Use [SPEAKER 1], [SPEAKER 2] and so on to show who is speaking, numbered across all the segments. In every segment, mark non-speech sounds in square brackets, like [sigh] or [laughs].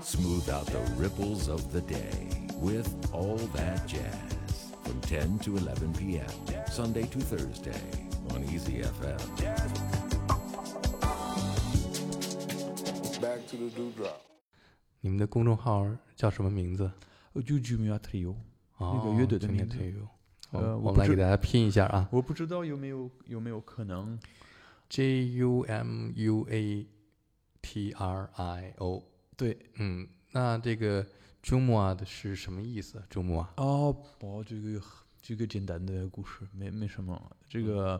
[SPEAKER 1] Smooth out the ripples of the day with All That Jazz from 10 to 11 p.m. Sunday to Thursday on Easy FM.
[SPEAKER 2] Back to the dewdrop.
[SPEAKER 3] 你们的公众号叫什么名字？
[SPEAKER 4] 呃就 Jumia Trio，
[SPEAKER 3] 哦，
[SPEAKER 4] 个乐队的
[SPEAKER 3] Junior
[SPEAKER 4] 名字
[SPEAKER 3] Trio
[SPEAKER 4] 呃
[SPEAKER 3] 哦我
[SPEAKER 4] 我不知
[SPEAKER 3] 们来给大家拼一下啊
[SPEAKER 4] 我不知道有没有有没有可能，
[SPEAKER 3] ，J U M U A T R I O。
[SPEAKER 4] 对，
[SPEAKER 3] 嗯，那这个 Jumua 的是什么意思？Jumua
[SPEAKER 4] 哦，哦，这个这个简单的故事，没没什么。这个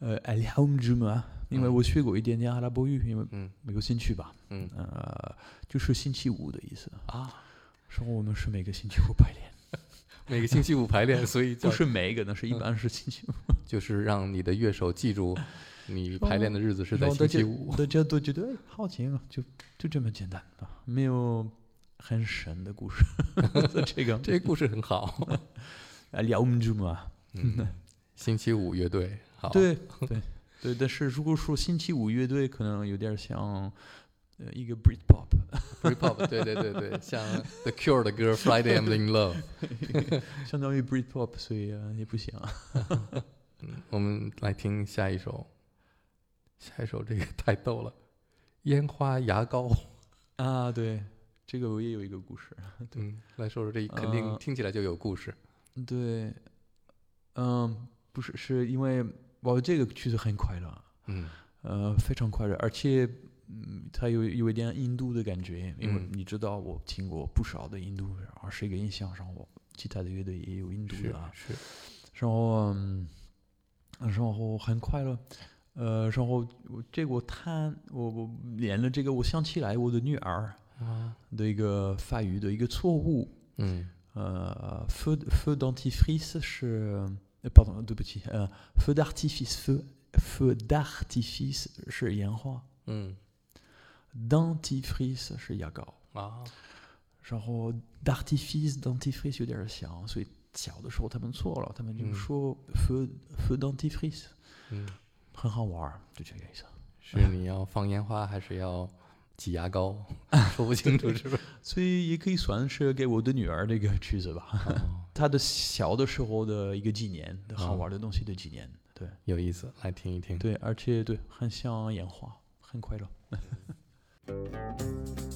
[SPEAKER 4] 呃 a l h a m j u m a 因为
[SPEAKER 3] 嗯
[SPEAKER 4] 我学过一点点阿拉伯语，因为
[SPEAKER 3] 嗯
[SPEAKER 4] 没有兴趣吧。
[SPEAKER 3] 嗯
[SPEAKER 4] 呃，就是星期五的意思。
[SPEAKER 3] 啊，
[SPEAKER 4] 说我们是每个星期五排练，[laughs]
[SPEAKER 3] 每个星期五排练，所以叫
[SPEAKER 4] 不是每一个，呢是一
[SPEAKER 3] 嗯
[SPEAKER 4] 般是星期五。[laughs]
[SPEAKER 3] 就是让你的乐手记住你排练的日子是在星期五。
[SPEAKER 4] 大家都觉得哎好奇嘛，就就这么简单啊，没有很神的故事。[laughs] 这个 [laughs]
[SPEAKER 3] 这个故事很好。[laughs]
[SPEAKER 4] 啊，聊不住嘛。
[SPEAKER 3] 嗯，星期五乐队，好，
[SPEAKER 4] 对对对，但是如果说星期五乐队，可能有点像呃一个
[SPEAKER 3] Britpop，，Britpop，对对对对，像 The Cure 的歌《Friday I'm in Love》。
[SPEAKER 4] 相当于 Britpop，所以呃也不行
[SPEAKER 3] 我们来听下一首，下一首这个太逗了，烟花牙膏。[laughs]
[SPEAKER 4] 啊，对，这个我也有一个故事。[laughs]
[SPEAKER 3] 嗯，来说说这肯定
[SPEAKER 4] 呃
[SPEAKER 3] 听起来就有故事。
[SPEAKER 4] 对，嗯，不是，是因为我这个曲子很快乐，
[SPEAKER 3] 嗯。
[SPEAKER 4] 呃，非常快乐，而且嗯，它有有一点印度的感觉，因为
[SPEAKER 3] 嗯。
[SPEAKER 4] 你知道我听过不少的印度，而是一个印象上我其他的乐队也有印度的啊，
[SPEAKER 3] 是，
[SPEAKER 4] 然后嗯，然后很快乐，呃，然后我这个我弹我我连了这个，我想起来我的女儿
[SPEAKER 3] 啊，
[SPEAKER 4] 的一个发语的一个错误，
[SPEAKER 3] 嗯
[SPEAKER 4] 呃，feu feu dentifrice 是，呃，pardon，对不起，呃，feu d'artifice feu feu d'artifice 是烟花
[SPEAKER 3] 嗯
[SPEAKER 4] ，dentifrice 是牙膏，
[SPEAKER 3] 啊，
[SPEAKER 4] 然后 d'artifice dentifrice 有点像，所以小的时候他们错了，他们就
[SPEAKER 3] 嗯
[SPEAKER 4] 说 feu feu dentifrice
[SPEAKER 3] 嗯，
[SPEAKER 4] 很好玩儿，就这个意思。
[SPEAKER 3] 是你要放烟花还是要挤牙膏？[laughs] 说不清楚是不是？
[SPEAKER 4] 所以也可以算是给我的女儿的一个曲子吧，
[SPEAKER 3] 哦，[laughs]
[SPEAKER 4] 她的小的时候的一个纪念，好
[SPEAKER 3] 哦
[SPEAKER 4] 玩的东西的纪念。对
[SPEAKER 3] 有意思，来听一听。
[SPEAKER 4] 对，而且对，很像烟花，很快乐。[laughs]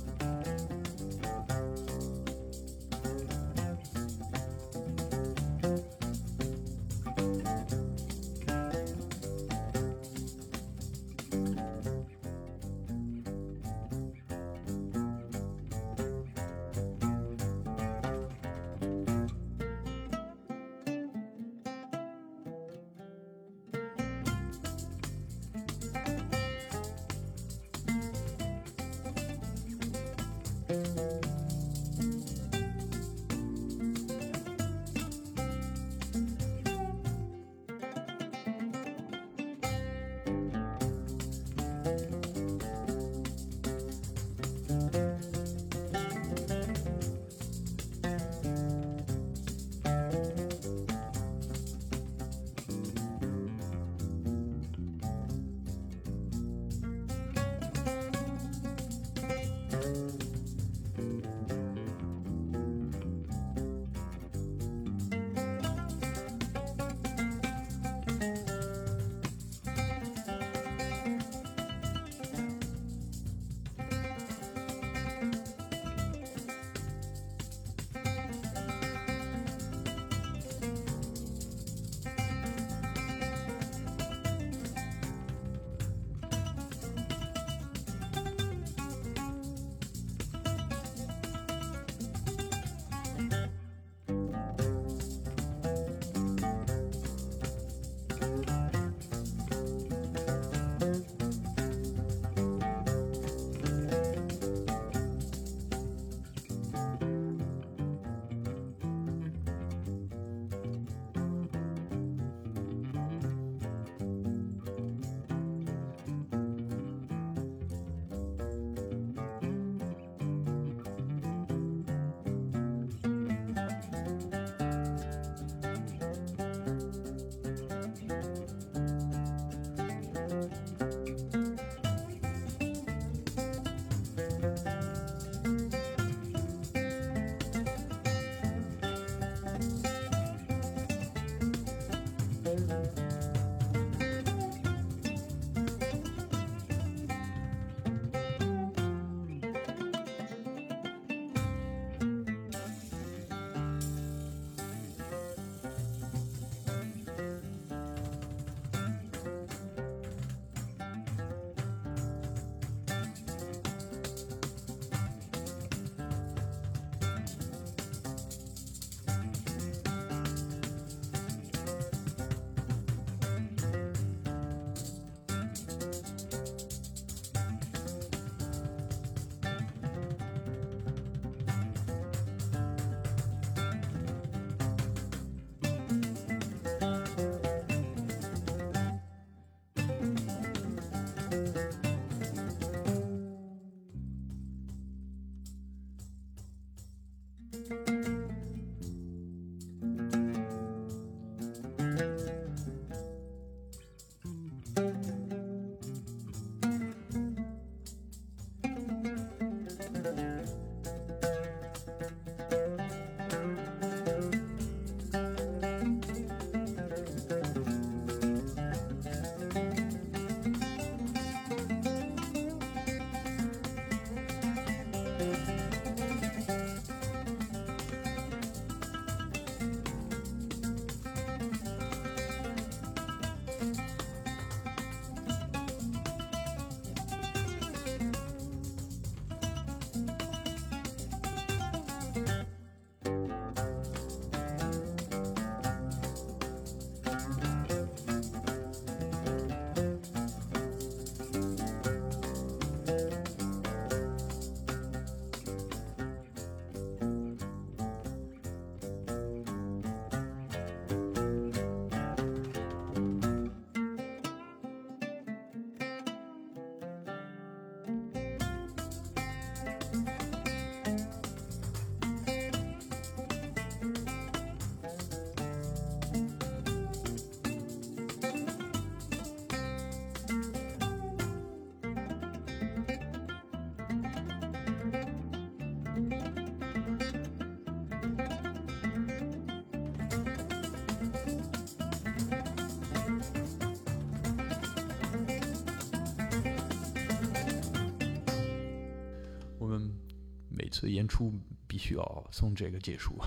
[SPEAKER 4] 次演出必须要从这个结束。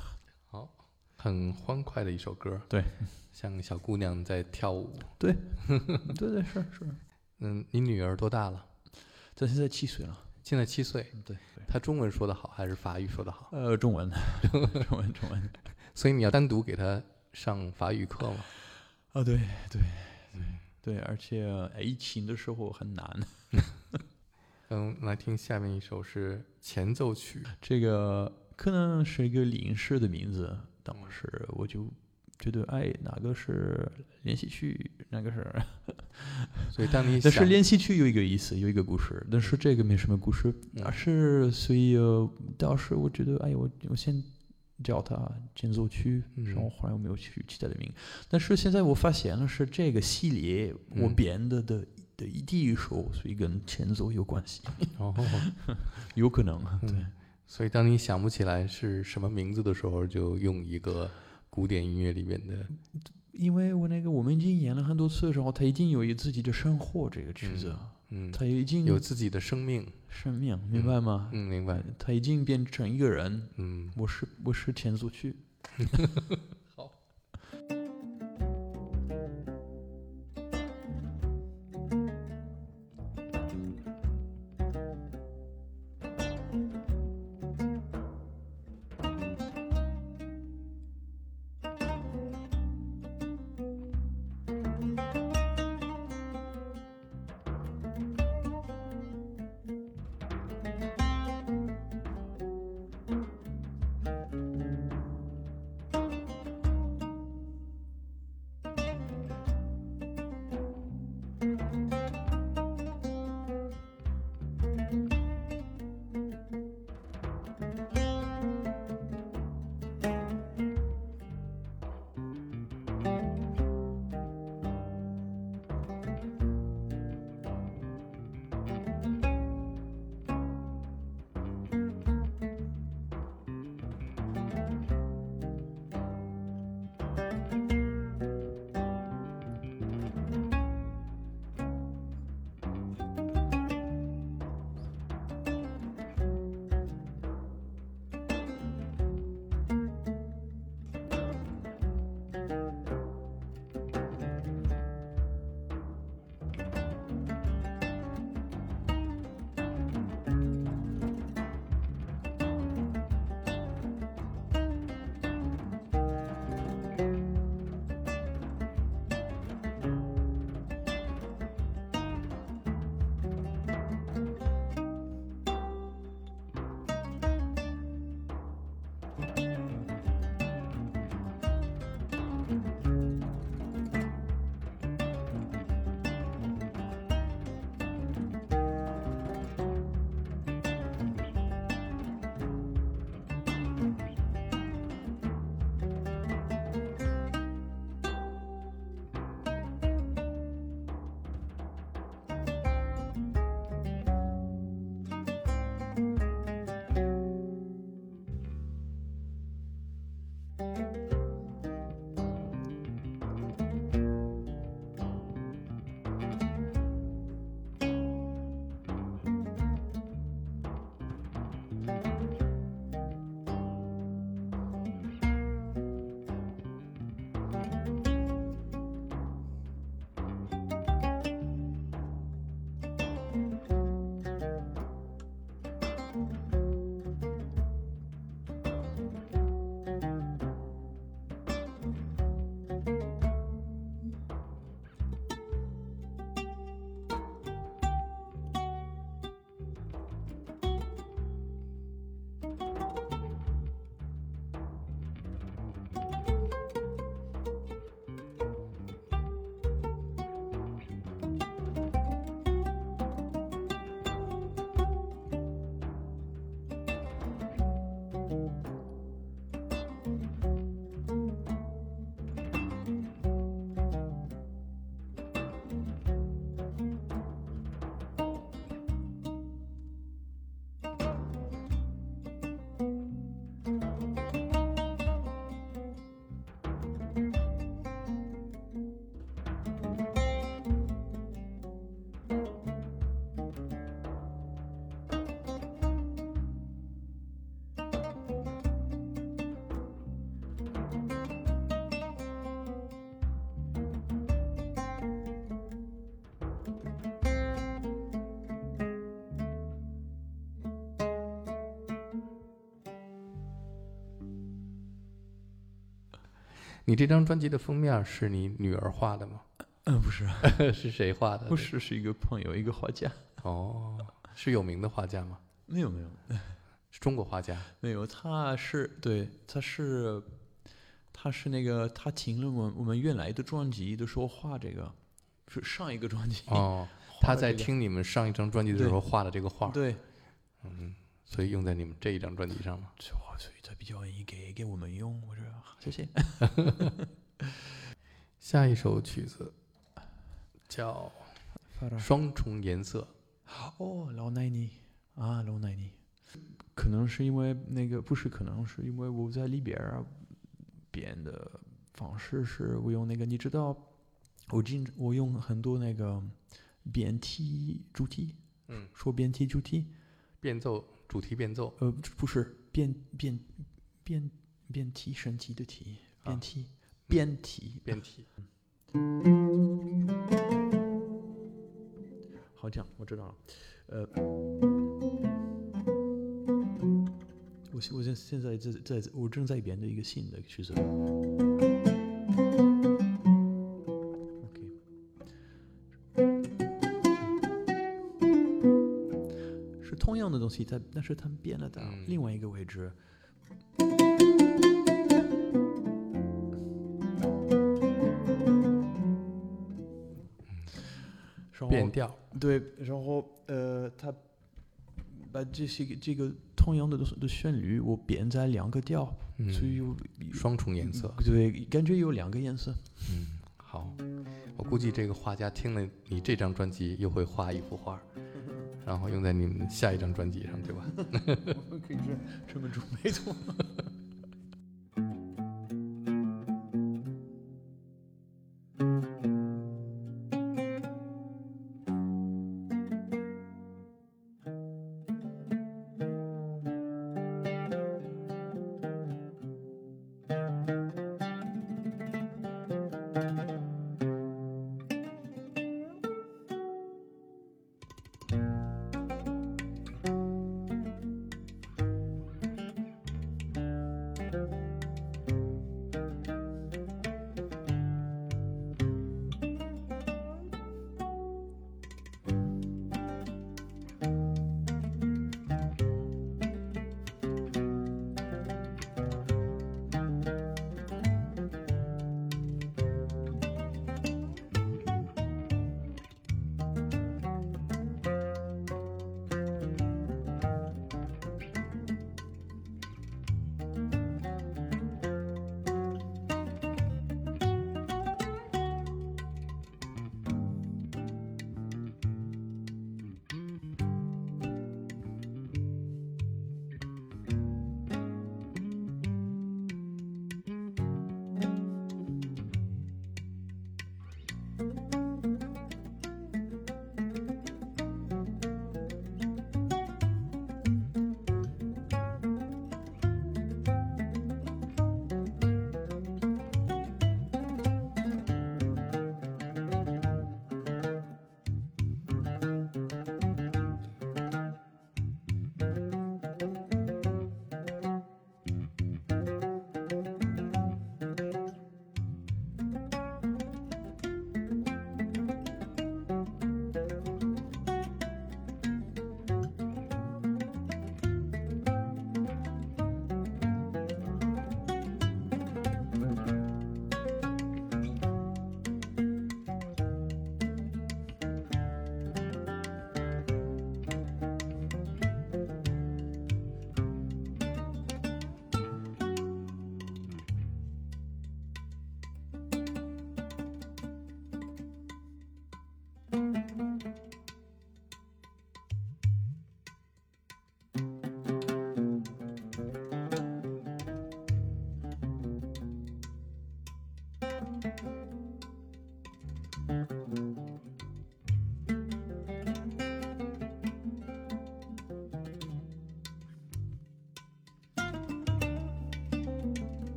[SPEAKER 3] 好，很欢快的一首歌，
[SPEAKER 4] 对，[laughs]
[SPEAKER 3] 像小姑娘在跳舞。
[SPEAKER 4] 对对对是是，[laughs]
[SPEAKER 3] 嗯，你女儿多大了？
[SPEAKER 4] 她现在七岁了。
[SPEAKER 3] 现在七岁。
[SPEAKER 4] 对，
[SPEAKER 3] 她中文说的好还是法语说的好？
[SPEAKER 4] 呃，中文，[laughs] 中文，中文。
[SPEAKER 3] 所以你要单独给她上法语课吗？
[SPEAKER 4] 啊，对对对对，而且疫情的时候很难。
[SPEAKER 3] 嗯，来听下面一首是前奏曲，
[SPEAKER 4] 这个可能是一个临时的名字，当时我就觉得，哎，哪个是练习曲，哪个是，[laughs]
[SPEAKER 3] 所以当你 [laughs]
[SPEAKER 4] 但是练习曲有一个意思，有一个故事，但是这个没什么故事，而是所以当时我觉得，哎，我我先叫它前奏曲，然后后来我没有取其他的名，但是现在我发现了是这个系列我编的的。的第一首，所以跟前奏有关系。
[SPEAKER 3] 哦，[laughs]
[SPEAKER 4] 有可能。对，
[SPEAKER 3] 所以当你想不起来是什么名字的时候，就用一个古典音乐里面的。
[SPEAKER 4] 因为我那个我们已经演了很多次的时候，他已经有一自己的生活，这个曲子，
[SPEAKER 3] 嗯，
[SPEAKER 4] 他已经
[SPEAKER 3] 有自己的生命，
[SPEAKER 4] 生命，明白吗？
[SPEAKER 3] 嗯，明白。
[SPEAKER 4] 他已经变成一个人。
[SPEAKER 3] 嗯，
[SPEAKER 4] 我是我是前奏曲。[laughs]
[SPEAKER 3] 你这张专辑的封面是你女儿画的吗？
[SPEAKER 4] 嗯，不是，[laughs]
[SPEAKER 3] 是谁画的？
[SPEAKER 4] 不是，是一个朋友，一个画家。
[SPEAKER 3] 哦，是有名的画家吗？
[SPEAKER 4] 没有没有 [laughs]
[SPEAKER 3] 是中国画家。
[SPEAKER 4] 没有，他是对，他是他是那个他听了我我们原来的专辑的时候画这个，是上一个专辑。
[SPEAKER 3] 哦，他
[SPEAKER 4] 的这个
[SPEAKER 3] 在听你们上一张专辑的时候画的这个画，
[SPEAKER 4] 对，
[SPEAKER 3] 嗯，所以用在你们这一张专辑上吗？
[SPEAKER 4] 所以所以他比较愿意给给我们用，我说 [laughs] 谢谢。[laughs]
[SPEAKER 3] 下一首曲子叫《双重颜色》。
[SPEAKER 4] 哦，老奶奶啊，老奶奶，可能是因为那个不是，可能是因为我在里边儿啊编的方式是我用那个，你知道，我经我用很多那个变体主题，
[SPEAKER 3] 嗯，
[SPEAKER 4] 说变体主题，
[SPEAKER 3] 变奏主题变奏，
[SPEAKER 4] 呃，不是变变变变体神奇的体，
[SPEAKER 3] 啊
[SPEAKER 4] 变体变体
[SPEAKER 3] 变体。
[SPEAKER 4] 好这样，我知道了。呃，我现我现现在在在我正在编的一个新的曲子。西，它但是它变了到
[SPEAKER 3] 嗯
[SPEAKER 4] 另外一个位置。
[SPEAKER 3] 变调，
[SPEAKER 4] 对，然后呃，他把这些个这个同样的的的旋律，我变在两个调，所以
[SPEAKER 3] 嗯，
[SPEAKER 4] 有
[SPEAKER 3] 双重颜色。
[SPEAKER 4] 对，感觉有两个颜色。
[SPEAKER 3] 嗯，好，我估计这个画家听了你这张专辑，又会画一幅画，然后用在你们下一张专辑上，对吧？[laughs]
[SPEAKER 4] 我们可以这这么说，没错。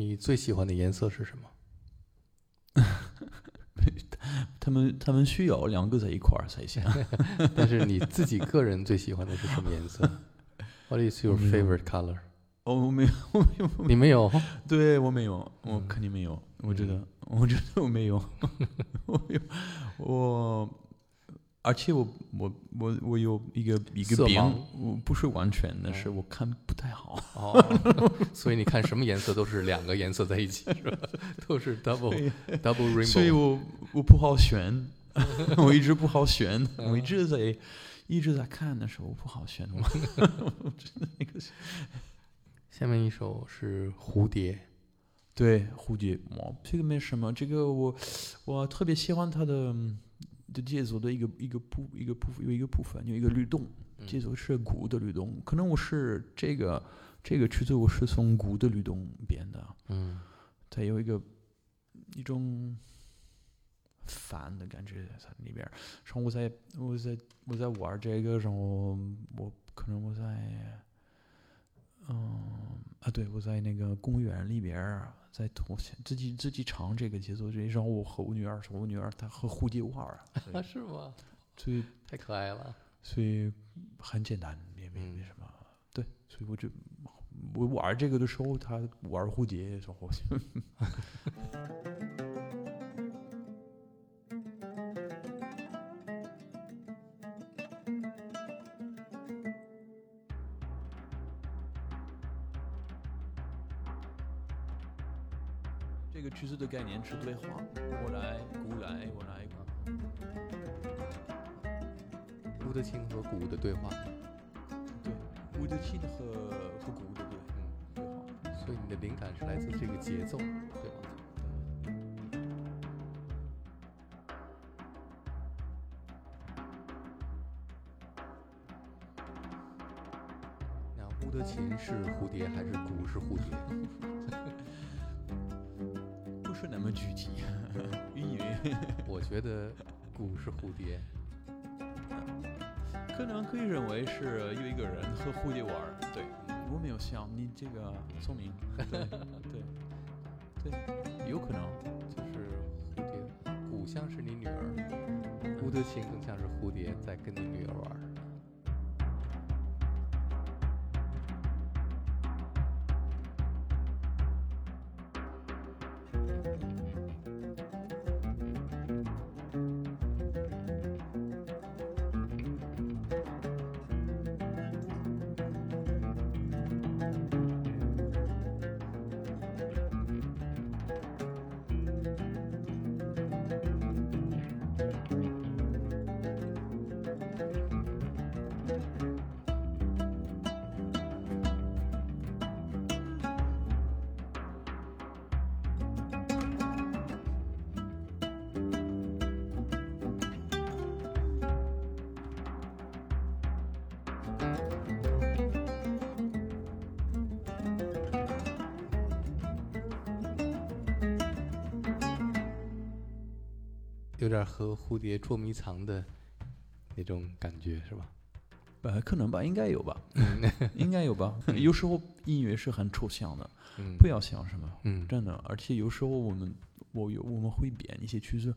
[SPEAKER 3] 你最喜欢的颜色是什么？[laughs]
[SPEAKER 4] 他们他们需要两个在一块儿才行。[laughs]
[SPEAKER 3] 但是你自己个人最喜欢的是什么颜色？[laughs] What is your favorite color？
[SPEAKER 4] 哦，我没有，我没有，
[SPEAKER 3] 你没有？
[SPEAKER 4] 对我没有，我
[SPEAKER 3] 嗯
[SPEAKER 4] 肯定没有。我觉得，我觉得我没有，我没有，我，而且我我我我有一个一个病我不是完全的，
[SPEAKER 3] 嗯
[SPEAKER 4] 是我看不太好。
[SPEAKER 3] 哦，[laughs] 所以你看什么颜色都是两个颜色在一起，是吧？都是 double double rainbow。
[SPEAKER 4] 我我不好选，[laughs] 我一直不好选，我一直在一直在看的时候不好选。[laughs] 我真的那个是
[SPEAKER 3] 下面一首是蝴蝶，
[SPEAKER 4] 对蝴蝶，哇，这个没什么，这个我我特别喜欢它的嗯的节奏的一个一个部一个部分有一个部分有一个律动，
[SPEAKER 3] 嗯。
[SPEAKER 4] 节奏是鼓的律动，可能我是这个这个曲子我是从鼓的律动编的，
[SPEAKER 3] 嗯。
[SPEAKER 4] 它有一个一种烦的感觉在里边儿。然后我在我在我在玩这个，然后我可能我在嗯啊，对我在那个公园里边儿，在我自己自己唱这个节奏，这然后我和我女儿说，我女儿她和蝴蝶玩儿，
[SPEAKER 3] 啊，[laughs] 是吗？
[SPEAKER 4] 所以
[SPEAKER 3] 太可爱了。
[SPEAKER 4] 所以很简单，也没
[SPEAKER 3] 嗯
[SPEAKER 4] 没什么。对，所以我就我玩这个的时候，她玩蝴蝶的时候，[laughs] 概念是对话，我来，鼓来，我来，
[SPEAKER 3] 乌德琴和古的对话，
[SPEAKER 4] 对，我的琴和和古的对嗯对话。
[SPEAKER 3] 所以你的灵感是来自这个节奏，对吗？那乌德琴是蝴蝶还是鼓是蝴蝶？[laughs]
[SPEAKER 4] 不是那么具体，云云
[SPEAKER 3] 我觉得鼓是蝴蝶，
[SPEAKER 4] 可能可以认为是有一个人和蝴蝶玩儿。对，我没有想你这个聪明，对对对，有可能。
[SPEAKER 3] 就是蝴蝶，鼓像是你女儿，吴德琴更像是蝴蝶在跟你女儿玩儿。有点和蝴蝶捉迷藏的那种感觉，是吧？
[SPEAKER 4] 呃，可能吧，应该有吧，[laughs] 应该有吧。有时候音乐是很抽象的，
[SPEAKER 3] 嗯，
[SPEAKER 4] 不要想什么，
[SPEAKER 3] 嗯，
[SPEAKER 4] 真的。而且有时候我们，我有我们会编一些曲子，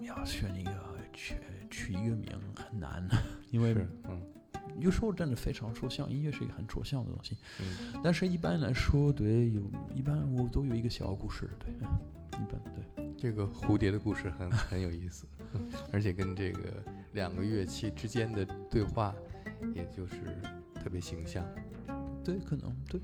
[SPEAKER 4] 要选一个取取一个名很难，[laughs] 因为，
[SPEAKER 3] 嗯
[SPEAKER 4] 有时候真的非常抽象，音乐是一个很抽象的东西。
[SPEAKER 3] 嗯，
[SPEAKER 4] 但是一般来说，对，有一般我都有一个小故事，对，一般对。
[SPEAKER 3] 这个蝴蝶的故事很很有意思，[laughs] 而且跟这个两个乐器之间的对话，也就是特别形象。
[SPEAKER 4] 对，可能对。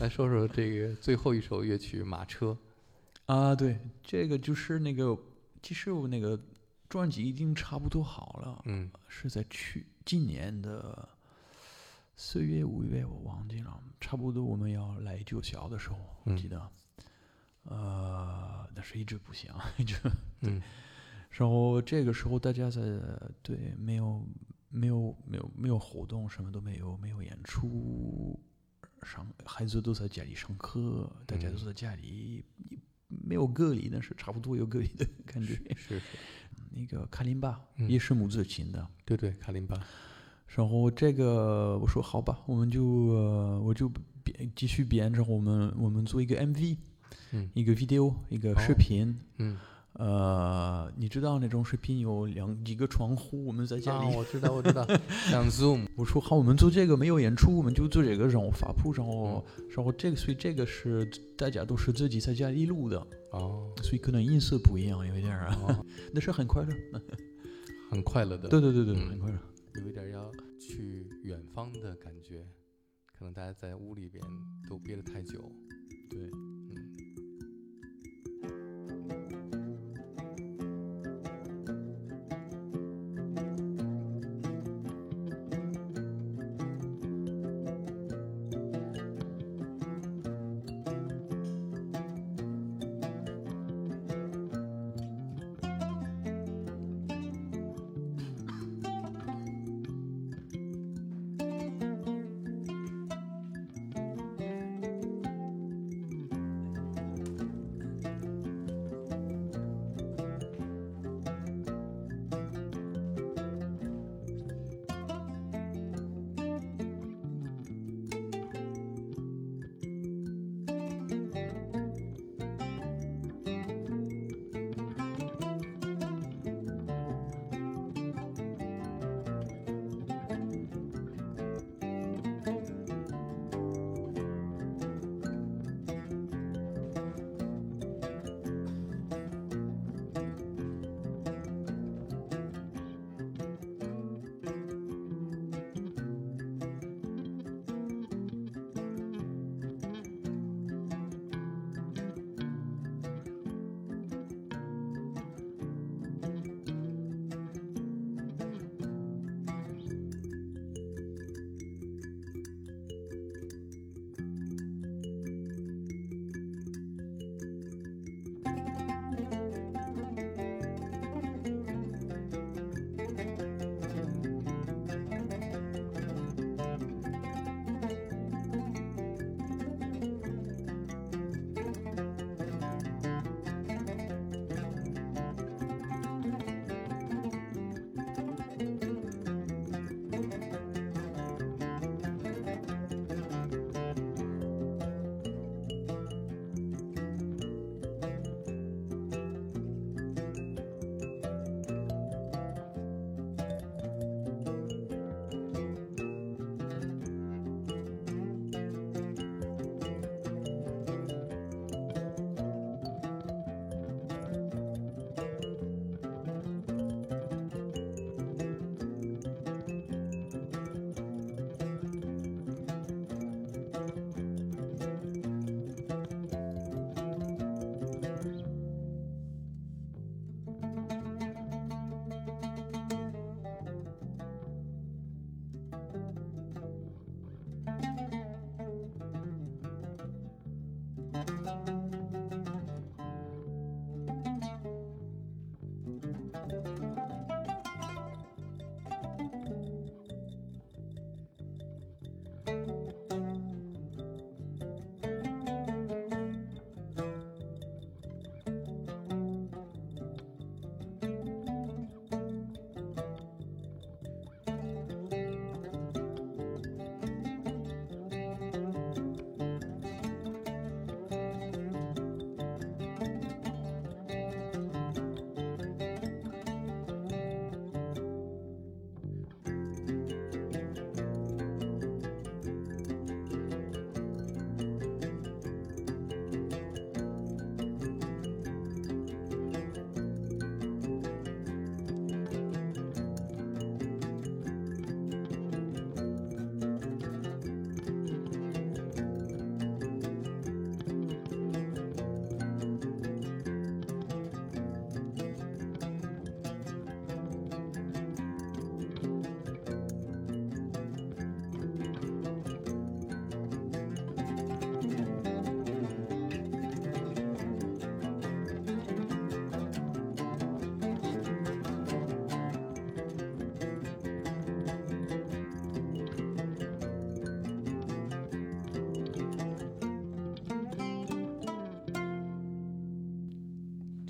[SPEAKER 3] 来说说这个最后一首乐曲《马车》。
[SPEAKER 4] 啊，对，这个就是那个，其实我那个专辑已经差不多好了，
[SPEAKER 3] 嗯
[SPEAKER 4] 是在去今年的四月五月，我忘记了，差不多我们要来九霄的时候，我
[SPEAKER 3] 嗯
[SPEAKER 4] 记得，呃，但是一直不行，[laughs] 一直。
[SPEAKER 3] 嗯
[SPEAKER 4] 然后这个时候大家在对没有没有没有没有活动，什么都没有，没有演出，上孩子都在家里上课，大家都
[SPEAKER 3] 嗯
[SPEAKER 4] 在家里，没有隔离，但是差不多有隔离的感觉。
[SPEAKER 3] 是是，
[SPEAKER 4] 那个卡林巴
[SPEAKER 3] 嗯
[SPEAKER 4] 也是母子琴的，
[SPEAKER 3] 对对，卡林巴。
[SPEAKER 4] 然后这个我说好吧，我们就、呃、我就编继续编，然后我们我们做一个 MV，
[SPEAKER 3] 嗯
[SPEAKER 4] 一个 video，一个视
[SPEAKER 3] 哦
[SPEAKER 4] 频。
[SPEAKER 3] 嗯，
[SPEAKER 4] 呃，你知道那种视频有两几个窗户，我们在家
[SPEAKER 3] 啊，
[SPEAKER 4] 里。
[SPEAKER 3] 我知道我知道，[laughs] 像 Zoom。
[SPEAKER 4] 我说好，我们做这个没有演出，我们就做这个，然后发布，然后、
[SPEAKER 3] 嗯
[SPEAKER 4] 然后这个，所以这个是大家都是自己在家里录的，
[SPEAKER 3] 哦
[SPEAKER 4] 所以可能音色不一样，有一点儿啊，
[SPEAKER 3] 哦，[laughs]
[SPEAKER 4] 但是很快乐。[laughs]
[SPEAKER 3] 很快乐的。
[SPEAKER 4] 对对对对，
[SPEAKER 3] 嗯
[SPEAKER 4] 很快乐。
[SPEAKER 3] 有一点要去远方的感觉，可能大家在屋里边都憋得太久。
[SPEAKER 4] 对。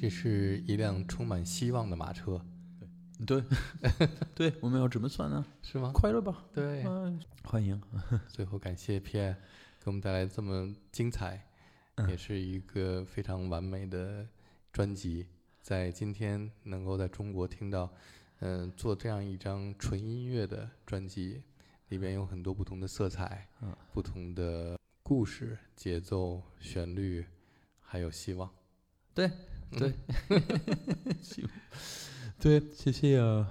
[SPEAKER 3] 这是一辆充满希望的马车，
[SPEAKER 4] 对，[laughs] 对，我们要怎么算呢？
[SPEAKER 3] 是吗？
[SPEAKER 4] 快乐吧，
[SPEAKER 3] 对。
[SPEAKER 4] 嗯，欢迎。[laughs]
[SPEAKER 3] 最后感谢 Pierre 给我们带来这么精彩，也是一个非常完美的专辑。在今天能够在中国听到，嗯，做这样一张纯音乐的专辑，里边有很多不同的色彩，
[SPEAKER 4] 嗯，
[SPEAKER 3] 不同的故事、节奏、旋律，还有希望。
[SPEAKER 4] 对，对，[laughs] 希望。[laughs] 对，谢谢啊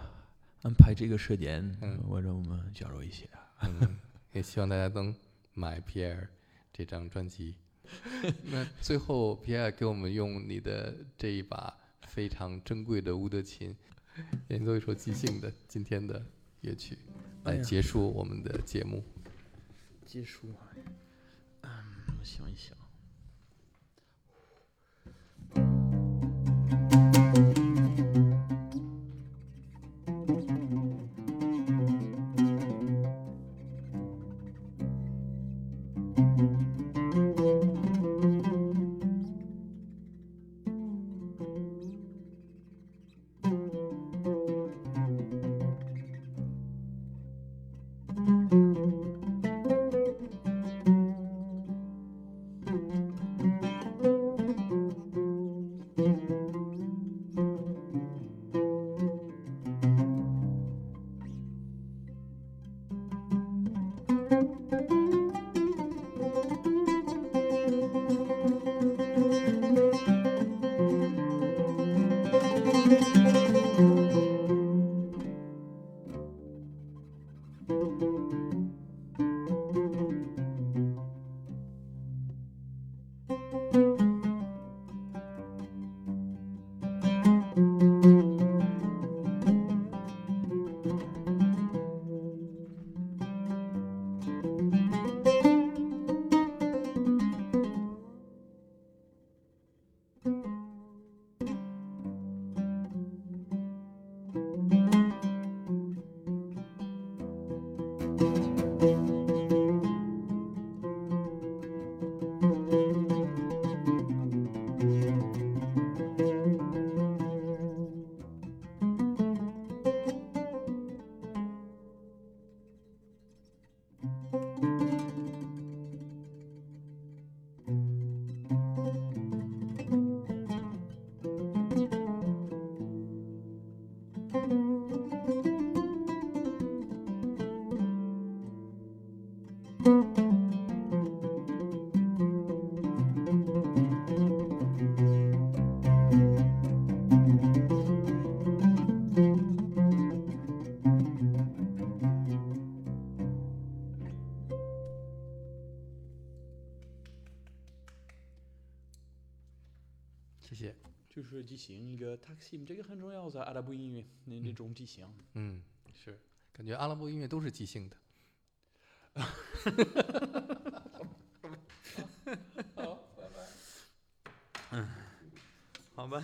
[SPEAKER 4] 安排这个时间，
[SPEAKER 3] 嗯，
[SPEAKER 4] 我让我们交流一下。
[SPEAKER 3] 嗯，也希望大家能买 Pierre 这张专辑。那最后，Pierre 给我们用你的这一把。非常珍贵的乌德琴，演奏一首即兴的今天的乐曲，来结束我们的节目。
[SPEAKER 4] 结束，嗯，我想一想。这个很重要，噻阿拉伯音乐那那种即兴。
[SPEAKER 3] 嗯，是，感觉阿拉伯音乐都是即兴的。[laughs]
[SPEAKER 4] 好，拜拜。嗯，好吧。